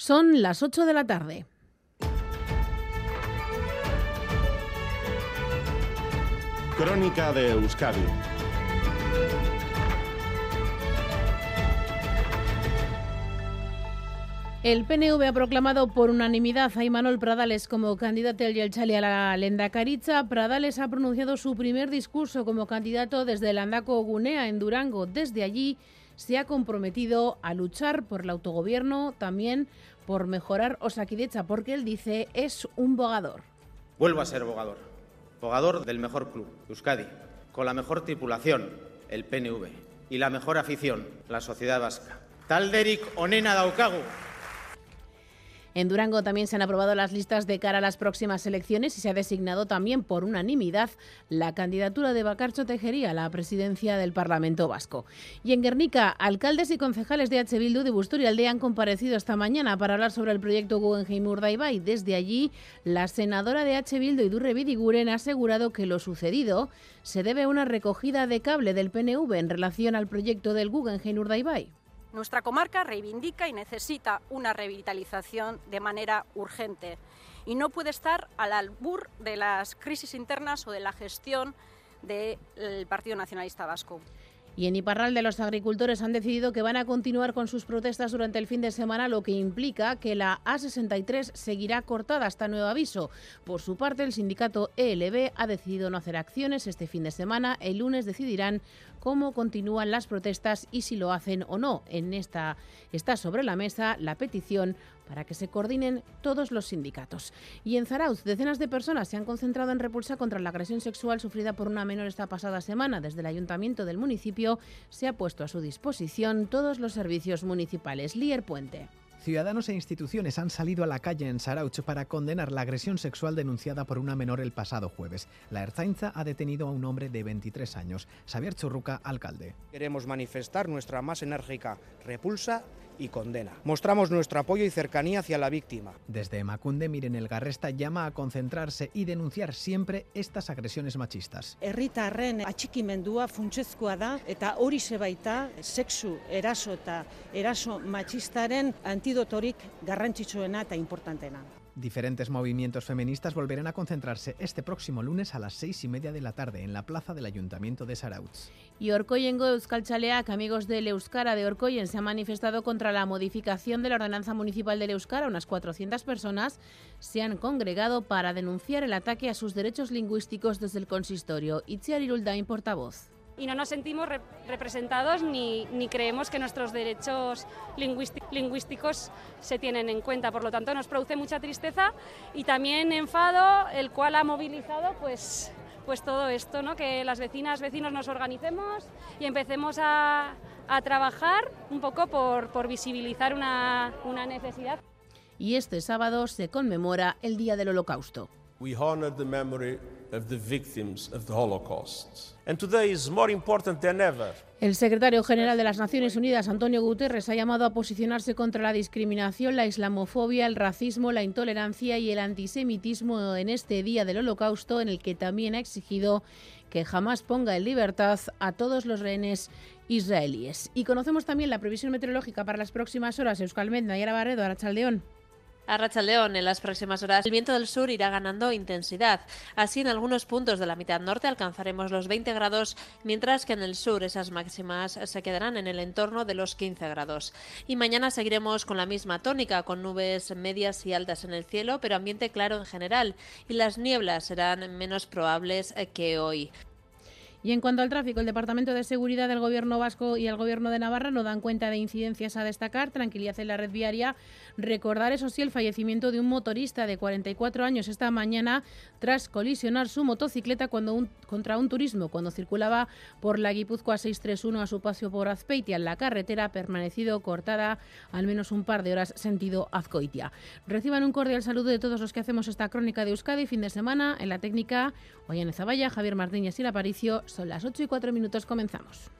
Son las 8 de la tarde. Crónica de Euskadi. El PNV ha proclamado por unanimidad a Imanol Pradales como candidato del Yelchali a la Lendakaritza. Pradales ha pronunciado su primer discurso como candidato desde el Andaco Gunea en Durango. Desde allí se ha comprometido a luchar por el autogobierno, también por mejorar Osakidecha, porque él dice es un bogador. Vuelvo a ser bogador. Bogador del mejor club, Euskadi, con la mejor tripulación, el PNV, y la mejor afición, la sociedad vasca. Talderik onena daukagu. En Durango también se han aprobado las listas de cara a las próximas elecciones y se ha designado también por unanimidad la candidatura de Bacarcho Tejería a la presidencia del Parlamento Vasco. Y en Guernica, alcaldes y concejales de H. Bildu de Busturialdea han comparecido esta mañana para hablar sobre el proyecto Guggenheim Urdaibai. Desde allí, la senadora de H. Bildu, Idurre Bidiguren, ha asegurado que lo sucedido se debe a una recogida de cable del PNV en relación al proyecto del Guggenheim Urdaibai. Nuestra comarca reivindica y necesita una revitalización de manera urgente y no puede estar al albur de las crisis internas o de la gestión del Partido Nacionalista Vasco. Y en Iparralde los agricultores han decidido que van a continuar con sus protestas durante el fin de semana, lo que implica que la A63 seguirá cortada hasta nuevo aviso. Por su parte, el sindicato ELB ha decidido no hacer acciones este fin de semana. El lunes decidirán cómo continúan las protestas y si lo hacen o no. En esta está sobre la mesa la petición para que se coordinen todos los sindicatos. Y en Zarauz, decenas de personas se han concentrado en repulsa contra la agresión sexual sufrida por una menor esta pasada semana. Desde el ayuntamiento del municipio se ha puesto a su disposición todos los servicios municipales. Lier Puente. Ciudadanos e instituciones han salido a la calle en Sarauch para condenar la agresión sexual denunciada por una menor el pasado jueves. La Erzainza ha detenido a un hombre de 23 años. Xavier Churruca, alcalde. Queremos manifestar nuestra más enérgica repulsa y condena. Mostramos nuestro apoyo y cercanía hacia la víctima. Desde Macunde, Miren el Garresta llama a concentrarse y denunciar siempre estas agresiones machistas. Herritarren atxikimendua funtsezkoa da eta hori baita sexu eraso eta eraso machistaren antidotorik garrantzitsuena eta importantena. Diferentes movimientos feministas volverán a concentrarse este próximo lunes a las seis y media de la tarde en la plaza del Ayuntamiento de Sarautz. Y Orcoyengo Euskalchaleak, amigos del Euskara de Orcoyen, se ha manifestado contra la modificación de la ordenanza municipal del Euskara. Unas 400 personas se han congregado para denunciar el ataque a sus derechos lingüísticos desde el consistorio. Itziar Iruldain, portavoz y no nos sentimos representados ni, ni, creemos que nuestros derechos lingüísticos se tienen en cuenta. Por lo tanto, nos produce mucha tristeza y también enfado, el cual ha movilizado pues, pues todo esto, ¿no? que las vecinas, vecinos nos organicemos y empecemos a, a trabajar un poco por, por visibilizar una, una necesidad. Y este sábado se conmemora el Día del Holocausto. We honor the memory of the victims of the Holocaust. And today is more important than ever. El secretario general de las Naciones Unidas, Antonio Guterres, ha llamado a posicionarse contra la discriminación, la islamofobia, el racismo, la intolerancia y el antisemitismo en este día del Holocausto, en el que también ha exigido que jamás ponga en libertad a todos los rehenes israelíes. Y conocemos también la previsión meteorológica para las próximas horas. Euskal Menda, Yara Barredo, Arachaldeón. A León, en las próximas horas, el viento del sur irá ganando intensidad. Así, en algunos puntos de la mitad norte alcanzaremos los 20 grados, mientras que en el sur esas máximas se quedarán en el entorno de los 15 grados. Y mañana seguiremos con la misma tónica, con nubes medias y altas en el cielo, pero ambiente claro en general, y las nieblas serán menos probables que hoy. Y en cuanto al tráfico, el Departamento de Seguridad del Gobierno vasco y el Gobierno de Navarra no dan cuenta de incidencias a destacar, tranquilidad en la red viaria. Recordar, eso sí, el fallecimiento de un motorista de 44 años esta mañana tras colisionar su motocicleta cuando contra un turismo cuando circulaba por la Guipúzcoa 631 a su paso por Azpeitia. La carretera ha permanecido cortada al menos un par de horas sentido Azcoitia. Reciban un cordial saludo de todos los que hacemos esta crónica de Euskadi fin de semana en la técnica Ollane Zavalla, Javier Martínez y la Aparicio son las 8 y 4 minutos, comenzamos.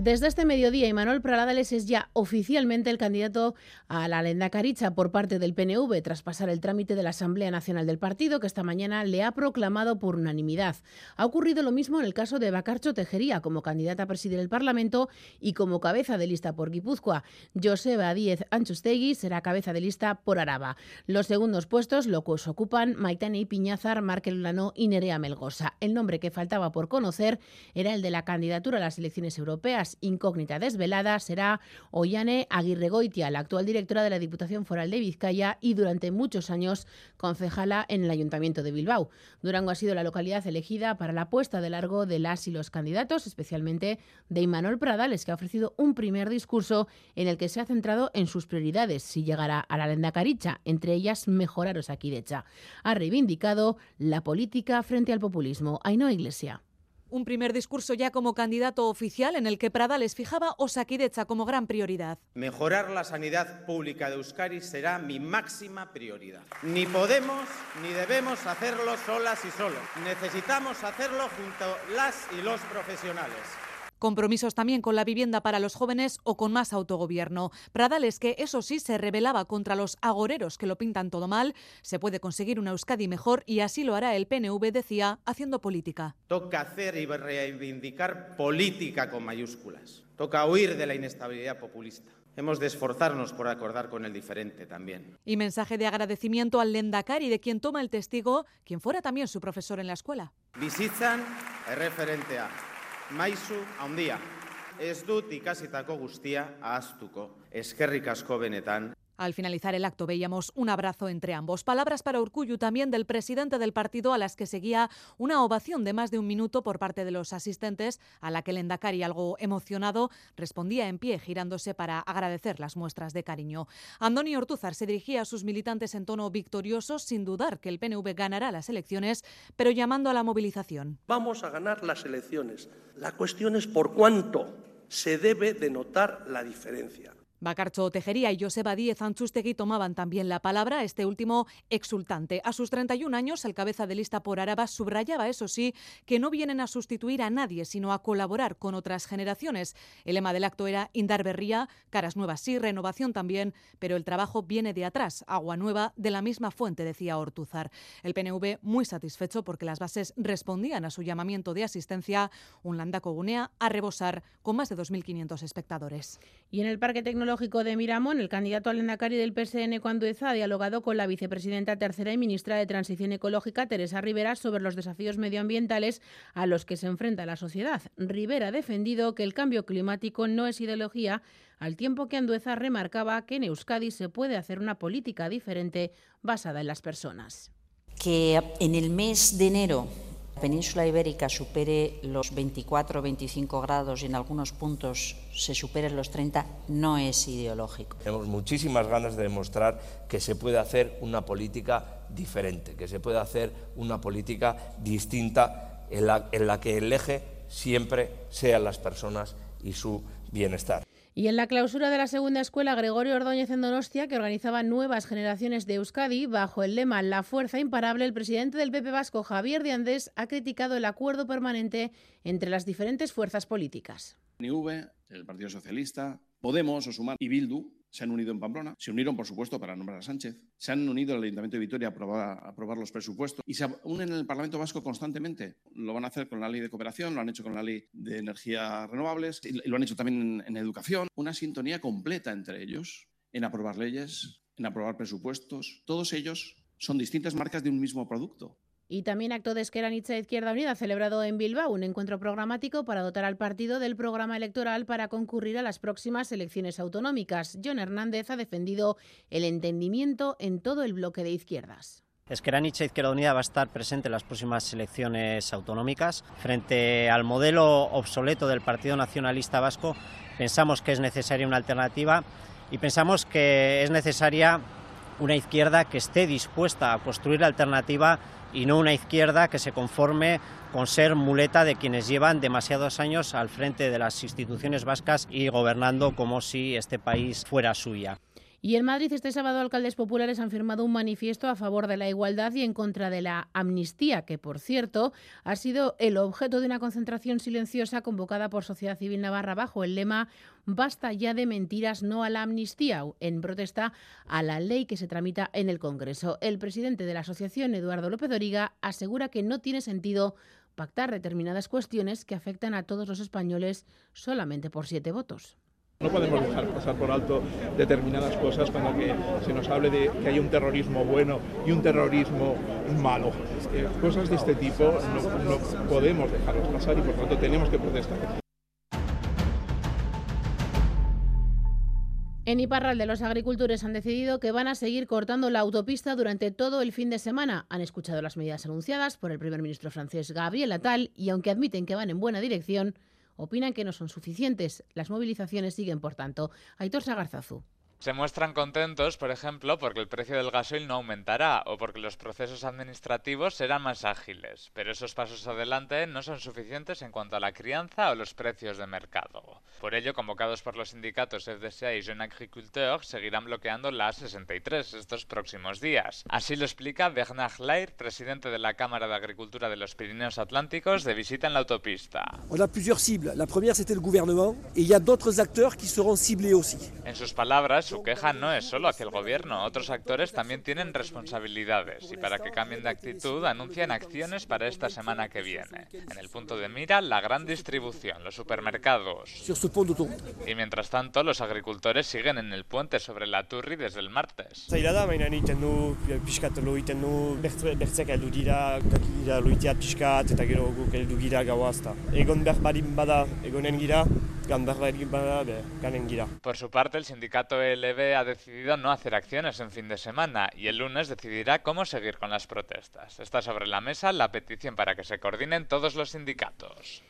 Desde este mediodía, Imanol Pradales es ya oficialmente el candidato a la Lenda Caricha por parte del PNV, tras pasar el trámite de la Asamblea Nacional del Partido, que esta mañana le ha proclamado por unanimidad. Ha ocurrido lo mismo en el caso de Bacarcho Tejería, como candidata a presidir el Parlamento y como cabeza de lista por Guipúzcoa. Joseba Díez Anchustegui será cabeza de lista por Araba. Los segundos puestos locos ocupan Maitane Piñazar, Markel Lano y Nerea Melgosa. El nombre que faltaba por conocer era el de la candidatura a las elecciones europeas incógnita desvelada será Ollane Aguirregoitia, la actual directora de la Diputación Foral de Vizcaya y durante muchos años concejala en el Ayuntamiento de Bilbao. Durango ha sido la localidad elegida para la puesta de largo de las y los candidatos, especialmente de Imanol Pradales, que ha ofrecido un primer discurso en el que se ha centrado en sus prioridades si llegará a la lenda caricha, entre ellas mejorar Osakidecha. Ha reivindicado la política frente al populismo. Ainhoa Iglesia. Un primer discurso ya como candidato oficial en el que Prada les fijaba Osakidecha como gran prioridad. Mejorar la sanidad pública de Euskadi será mi máxima prioridad. Ni podemos ni debemos hacerlo solas y solos. Necesitamos hacerlo junto las y los profesionales. Compromisos también con la vivienda para los jóvenes o con más autogobierno. Pradales, que eso sí se rebelaba contra los agoreros que lo pintan todo mal, se puede conseguir una Euskadi mejor y así lo hará el PNV, decía, haciendo política. Toca hacer y reivindicar política con mayúsculas. Toca huir de la inestabilidad populista. Hemos de esforzarnos por acordar con el diferente también. Y mensaje de agradecimiento al Lendakari, de quien toma el testigo, quien fuera también su profesor en la escuela. Visitan referente a maizu handia. Ez dut ikasitako guztia ahaztuko. Eskerrik asko benetan. Al finalizar el acto veíamos un abrazo entre ambos. Palabras para Urcuyu también del presidente del partido a las que seguía una ovación de más de un minuto por parte de los asistentes a la que el Endacari, algo emocionado, respondía en pie girándose para agradecer las muestras de cariño. Andoni Ortúzar se dirigía a sus militantes en tono victorioso sin dudar que el PNV ganará las elecciones, pero llamando a la movilización. Vamos a ganar las elecciones. La cuestión es por cuánto se debe de notar la diferencia. Bacarcho Tejería y Joseba Díez Anchustegui tomaban también la palabra, este último exultante. A sus 31 años, el cabeza de lista por Araba subrayaba, eso sí, que no vienen a sustituir a nadie, sino a colaborar con otras generaciones. El lema del acto era Indar Berría, caras nuevas sí, renovación también, pero el trabajo viene de atrás, agua nueva de la misma fuente, decía Ortuzar. El PNV muy satisfecho porque las bases respondían a su llamamiento de asistencia, un Landaco Gunea a rebosar con más de 2.500 espectadores. Y en el Parque Tecnológico de Miramón, el candidato al Endacari del PSN, Cuandueza, ha dialogado con la vicepresidenta tercera y ministra de Transición Ecológica, Teresa Rivera, sobre los desafíos medioambientales a los que se enfrenta la sociedad. Rivera ha defendido que el cambio climático no es ideología, al tiempo que Andueza remarcaba que en Euskadi se puede hacer una política diferente basada en las personas. Que en el mes de enero península ibérica supere los 24 o 25 grados y en algunos puntos se superen los 30 no es ideológico. Tenemos muchísimas ganas de demostrar que se puede hacer una política diferente, que se puede hacer una política distinta en la, en la que el eje siempre sean las personas y su bienestar. Y en la clausura de la segunda escuela Gregorio Ordóñez en Donostia, que organizaba nuevas generaciones de Euskadi, bajo el lema La fuerza imparable, el presidente del PP Vasco, Javier de Andés, ha criticado el acuerdo permanente entre las diferentes fuerzas políticas. El Partido Socialista, Podemos, Osumar y Bildu se han unido en Pamplona, se unieron, por supuesto, para nombrar a Sánchez, se han unido al Ayuntamiento de Vitoria a aprobar, los presupuestos y se unen en el Parlamento Vasco constantemente. Lo van a hacer con la ley de cooperación, lo han hecho con la ley de energías renovables y lo han hecho también en educación. Una sintonía completa entre ellos en aprobar leyes, en aprobar presupuestos. Todos ellos son distintas marcas de un mismo producto. Y también acto de Esqueranitza Izquierda Unida celebrado en Bilbao, un encuentro programático para dotar al partido del programa electoral para concurrir a las próximas elecciones autonómicas. John Hernández ha defendido el entendimiento en todo el bloque de izquierdas. Esqueranitza Izquierda Unida va a estar presente en las próximas elecciones autonómicas. Frente al modelo obsoleto del Partido Nacionalista Vasco, pensamos que es necesaria una alternativa y pensamos que es necesaria una izquierda que esté dispuesta a construir la alternativa y no una izquierda que se conforme con ser muleta de quienes llevan demasiados años al frente de las instituciones vascas y gobernando como si este país fuera suya. Y en Madrid este sábado alcaldes populares han firmado un manifiesto a favor de la igualdad y en contra de la amnistía, que por cierto ha sido el objeto de una concentración silenciosa convocada por Sociedad Civil Navarra bajo el lema Basta ya de mentiras, no a la amnistía, en protesta a la ley que se tramita en el Congreso. El presidente de la asociación, Eduardo López Origa, asegura que no tiene sentido pactar determinadas cuestiones que afectan a todos los españoles solamente por siete votos. No podemos dejar pasar por alto determinadas cosas cuando se nos hable de que hay un terrorismo bueno y un terrorismo malo. cosas de este tipo no, no podemos dejarlas pasar y por tanto tenemos que protestar. En Iparralde, los agricultores han decidido que van a seguir cortando la autopista durante todo el fin de semana. Han escuchado las medidas anunciadas por el primer ministro francés Gabriel Attal y, aunque admiten que van en buena dirección, opinan que no son suficientes. Las movilizaciones siguen, por tanto. Aitor Sagarzazu. Se muestran contentos, por ejemplo, porque el precio del gasoil no aumentará o porque los procesos administrativos serán más ágiles, pero esos pasos adelante no son suficientes en cuanto a la crianza o los precios de mercado. Por ello, convocados por los sindicatos FDSA y Jeune Agriculteur, seguirán bloqueando la A63 estos próximos días. Así lo explica Bernard Lair, presidente de la Cámara de Agricultura de los Pirineos Atlánticos, de visita en la autopista. On a plusieurs cibles. La première, c'était le gouvernement, et il y a d'autres acteurs qui seront ciblés aussi. En sus palabras, su queja no es solo hacia el gobierno, otros actores también tienen responsabilidades y para que cambien de actitud anuncian acciones para esta semana que viene. En el punto de mira, la gran distribución, los supermercados. Y mientras tanto, los agricultores siguen en el puente sobre la Turri desde el martes. Por su parte, el sindicato ELB ha decidido no hacer acciones en fin de semana y el lunes decidirá cómo seguir con las protestas. Está sobre la mesa la petición para que se coordinen todos los sindicatos.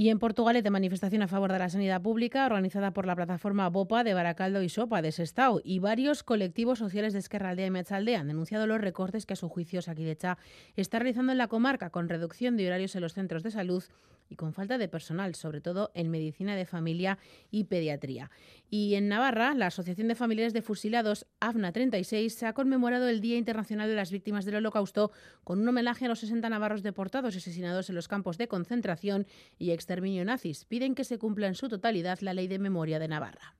Y en Portugal, de manifestación a favor de la sanidad pública organizada por la plataforma BOPA de Baracaldo y Sopa de Sestao y varios colectivos sociales de Esquerra Aldea y Metzaldea han denunciado los recortes que a su juicio Saquidecha está realizando en la comarca con reducción de horarios en los centros de salud y con falta de personal, sobre todo en medicina de familia y pediatría. Y en Navarra, la Asociación de Familiares de Fusilados, AFNA 36, se ha conmemorado el Día Internacional de las Víctimas del Holocausto con un homenaje a los 60 navarros deportados y asesinados en los campos de concentración y exterminio nazis. Piden que se cumpla en su totalidad la Ley de Memoria de Navarra.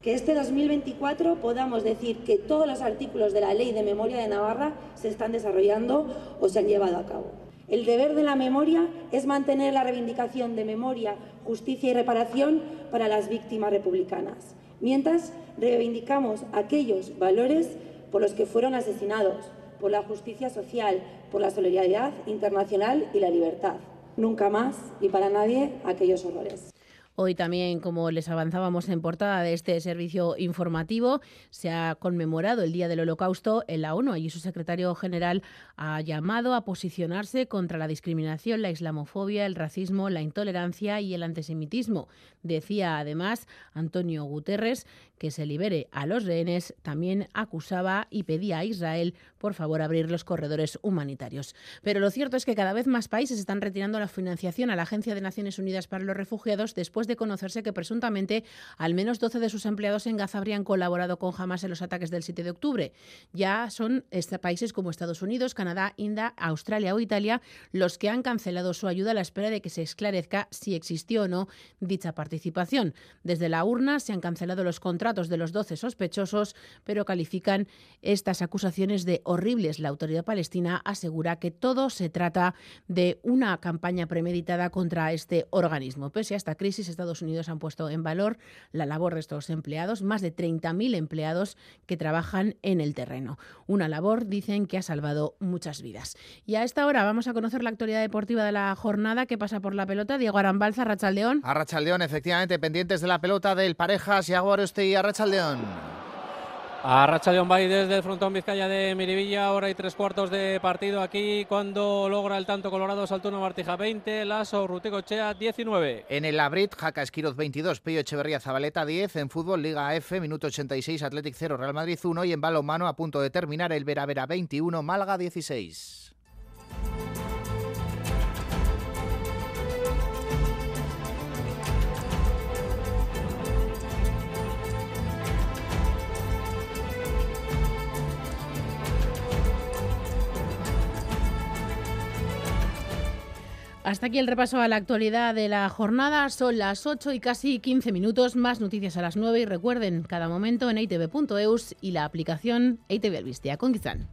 Que este 2024 podamos decir que todos los artículos de la Ley de Memoria de Navarra se están desarrollando o se han llevado a cabo. El deber de la memoria es mantener la reivindicación de memoria, justicia y reparación para las víctimas republicanas, mientras reivindicamos aquellos valores por los que fueron asesinados, por la justicia social, por la solidaridad internacional y la libertad. Nunca más y para nadie aquellos horrores. Hoy también, como les avanzábamos en portada de este servicio informativo, se ha conmemorado el Día del Holocausto en la ONU. y su secretario general ha llamado a posicionarse contra la discriminación, la islamofobia, el racismo, la intolerancia y el antisemitismo. Decía además Antonio Guterres que se libere a los rehenes, también acusaba y pedía a Israel, por favor, abrir los corredores humanitarios. Pero lo cierto es que cada vez más países están retirando la financiación a la Agencia de Naciones Unidas para los Refugiados después de conocerse que presuntamente al menos 12 de sus empleados en Gaza habrían colaborado con Hamas en los ataques del 7 de octubre. Ya son este, países como Estados Unidos, Canadá, India, Australia o Italia los que han cancelado su ayuda a la espera de que se esclarezca si existió o no dicha participación. Desde la urna se han cancelado los contratos de los 12 sospechosos, pero califican estas acusaciones de horribles. La autoridad palestina asegura que todo se trata de una campaña premeditada contra este organismo. Pese a esta crisis, Estados Unidos han puesto en valor la labor de estos empleados, más de 30.000 empleados que trabajan en el terreno. Una labor, dicen, que ha salvado muchas vidas. Y a esta hora vamos a conocer la actualidad deportiva de la jornada que pasa por la pelota. Diego Arambalza, Rachaldeón. A Rachaldeón, efectivamente, pendientes de la pelota del Parejas, y Aroste y Arrachaldeón. Arrachaldeón va desde el frontón Vizcaya de Miribilla, ahora hay tres cuartos de partido aquí cuando logra el tanto Colorado Saltuno Martija 20, Lazo Chea 19. En el Labrit, Jaca Esquiroz 22, Peyo Echeverría Zabaleta 10, en fútbol Liga F, minuto 86, Athletic 0, Real Madrid 1 y en balonmano a punto de terminar el Vera Vera 21, Málaga 16. Hasta aquí el repaso a la actualidad de la jornada. Son las 8 y casi 15 minutos. Más noticias a las 9 y recuerden, cada momento en itv.eus y la aplicación ITV Albistia con Guizán.